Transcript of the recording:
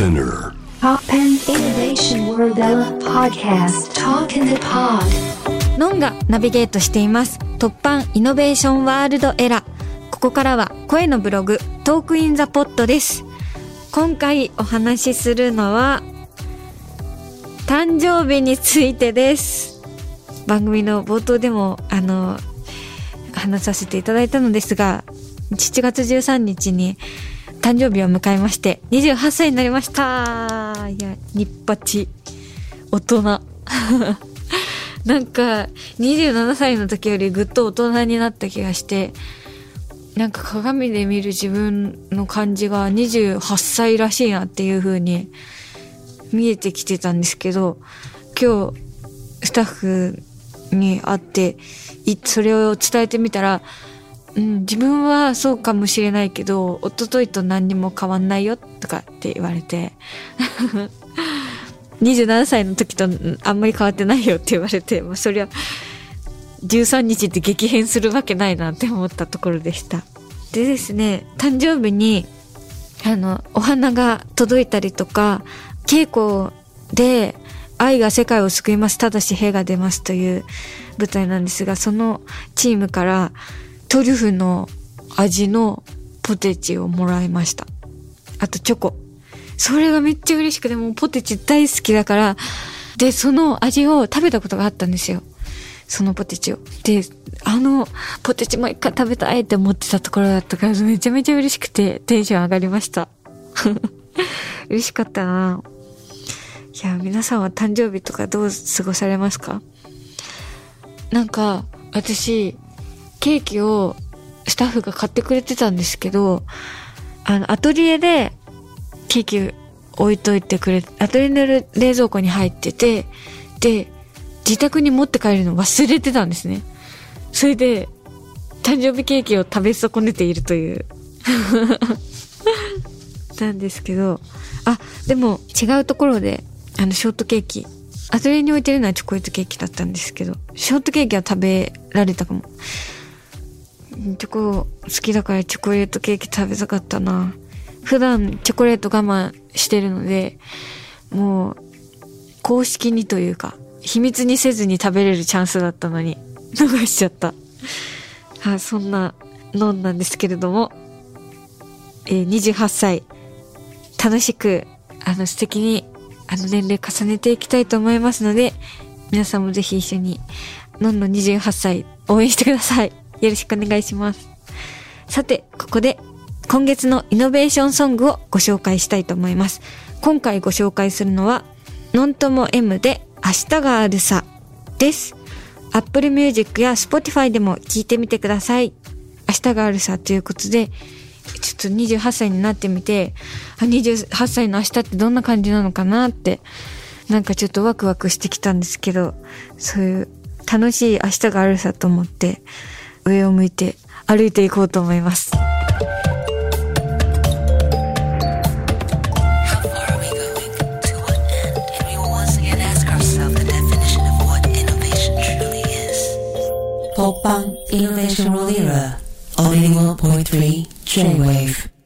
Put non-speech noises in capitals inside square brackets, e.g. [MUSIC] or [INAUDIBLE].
Spinner. Pop and Innovation World Podcast. Talk in the Pod. ノンがナビゲートしています。突版イノベーションワールドエラここからは声のブログトークインザポットです。今回お話しするのは誕生日についてです。番組の冒頭でもあの話させていただいたのですが7月13日に誕生日を迎えまして28歳になりました。いや日八。大人。[LAUGHS] なんか27歳の時よりぐっと大人になった気がしてなんか鏡で見る自分の感じが28歳らしいなっていう風に見えてきてたんですけど今日スタッフに会ってそれを伝えてみたら、うん、自分はそうかもしれないけど一昨日と何にも変わんないよとかって言われて [LAUGHS] 27歳の時とあんまり変わってないよって言われて、まあ、そりゃ13日って激変するわけないなって思ったところでした。でですね、誕生日に、あの、お花が届いたりとか、稽古で愛が世界を救います、ただし兵が出ますという舞台なんですが、そのチームからトリュフの味のポテチをもらいました。あとチョコ。それがめっちゃ嬉しくて、もうポテチ大好きだから、で、その味を食べたことがあったんですよ。そのポテチを。で、あの、ポテチもう一回食べたいって思ってたところだったから、めちゃめちゃ嬉しくてテンション上がりました。[LAUGHS] 嬉しかったないや、皆さんは誕生日とかどう過ごされますか？なんか、私、ケーキをスタッフが買ってくれてたんですけど、あの、アトリエでケーキ置いといてくれ、アトリエの冷蔵庫に入ってて、で、自宅に持って帰るの忘れてたんですね。それで、誕生日ケーキを食べ損ねているという。[LAUGHS] なんですけど、あ、でも違うところで、あの、ショートケーキ。アトリエに置いてるのはチョコレートケーキだったんですけど、ショートケーキは食べられたかも。チョコ好きだからチョコレートケーキ食べたかったな。普段チョコレート我慢してるので、もう、公式にというか、秘密にせずに食べれるチャンスだったのに、逃しちゃった。あそんなのんなんですけれども、えー28歳、楽しく、あの素敵に、あの年齢重ねていきたいと思いますので、皆さんもぜひ一緒に、のんの28歳、応援してください。よろしくお願いします。さて、ここで、今月のイノベーションソングをご紹介したいと思います。今回ご紹介するのは、ノントモ M で明日があるさです。Apple Music や Spotify でも聞いてみてください。明日があるさということで、ちょっと28歳になってみて、あ、28歳の明日ってどんな感じなのかなって、なんかちょっとワクワクしてきたんですけど、そういう楽しい明日があるさと思って、ポッパンイノベーションローリーラー、オーディング .3、J-Wave。